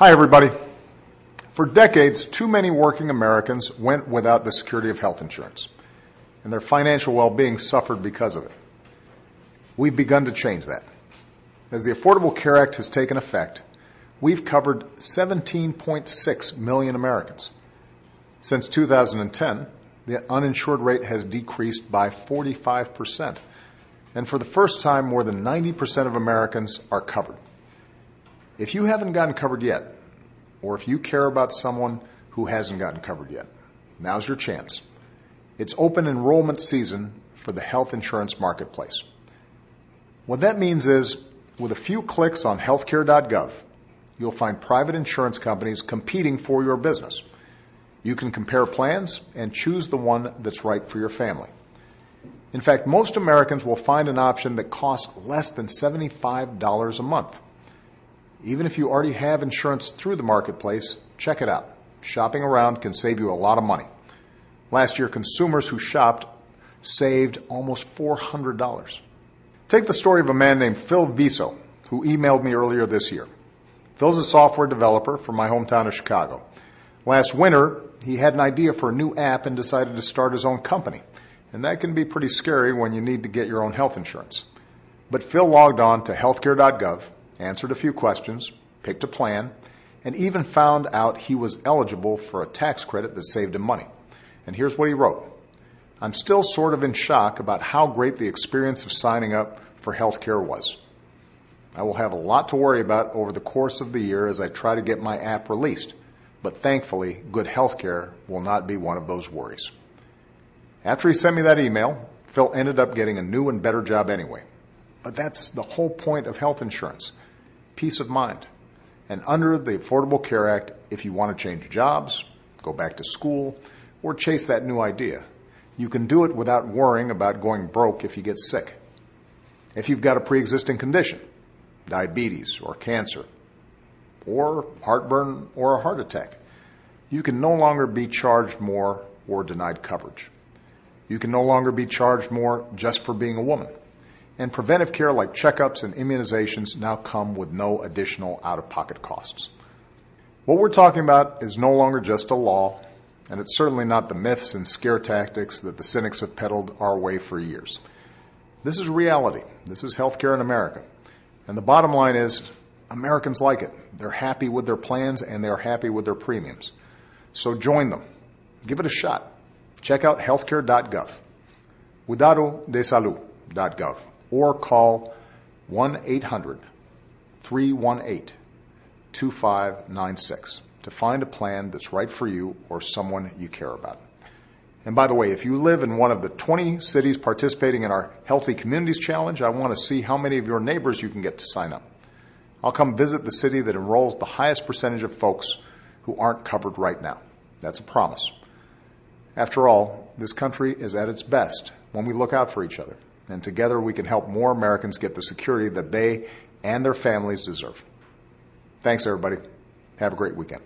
Hi, everybody. For decades, too many working Americans went without the security of health insurance, and their financial well being suffered because of it. We've begun to change that. As the Affordable Care Act has taken effect, we've covered 17.6 million Americans. Since 2010, the uninsured rate has decreased by 45%, and for the first time, more than 90% of Americans are covered. If you haven't gotten covered yet, or if you care about someone who hasn't gotten covered yet, now's your chance. It's open enrollment season for the health insurance marketplace. What that means is, with a few clicks on healthcare.gov, you'll find private insurance companies competing for your business. You can compare plans and choose the one that's right for your family. In fact, most Americans will find an option that costs less than $75 a month. Even if you already have insurance through the marketplace, check it out. Shopping around can save you a lot of money. Last year, consumers who shopped saved almost $400. Take the story of a man named Phil Viso, who emailed me earlier this year. Phil's a software developer from my hometown of Chicago. Last winter, he had an idea for a new app and decided to start his own company. And that can be pretty scary when you need to get your own health insurance. But Phil logged on to healthcare.gov answered a few questions, picked a plan, and even found out he was eligible for a tax credit that saved him money. And here's what he wrote I'm still sort of in shock about how great the experience of signing up for healthcare was. I will have a lot to worry about over the course of the year as I try to get my app released, but thankfully, good healthcare will not be one of those worries. After he sent me that email, Phil ended up getting a new and better job anyway. But that's the whole point of health insurance peace of mind. And under the Affordable Care Act, if you want to change jobs, go back to school, or chase that new idea, you can do it without worrying about going broke if you get sick. If you've got a pre existing condition, diabetes or cancer, or heartburn or a heart attack, you can no longer be charged more or denied coverage. You can no longer be charged more just for being a woman and preventive care like checkups and immunizations now come with no additional out of pocket costs. What we're talking about is no longer just a law, and it's certainly not the myths and scare tactics that the cynics have peddled our way for years. This is reality. This is healthcare in America. And the bottom line is Americans like it. They're happy with their plans and they're happy with their premiums. So join them. Give it a shot. Check out healthcare.gov. Cuidadodesalud.gov or call 1 800 318 2596 to find a plan that's right for you or someone you care about. And by the way, if you live in one of the 20 cities participating in our Healthy Communities Challenge, I want to see how many of your neighbors you can get to sign up. I'll come visit the city that enrolls the highest percentage of folks who aren't covered right now. That's a promise. After all, this country is at its best when we look out for each other and together we can help more Americans get the security that they and their families deserve. Thanks, everybody. Have a great weekend.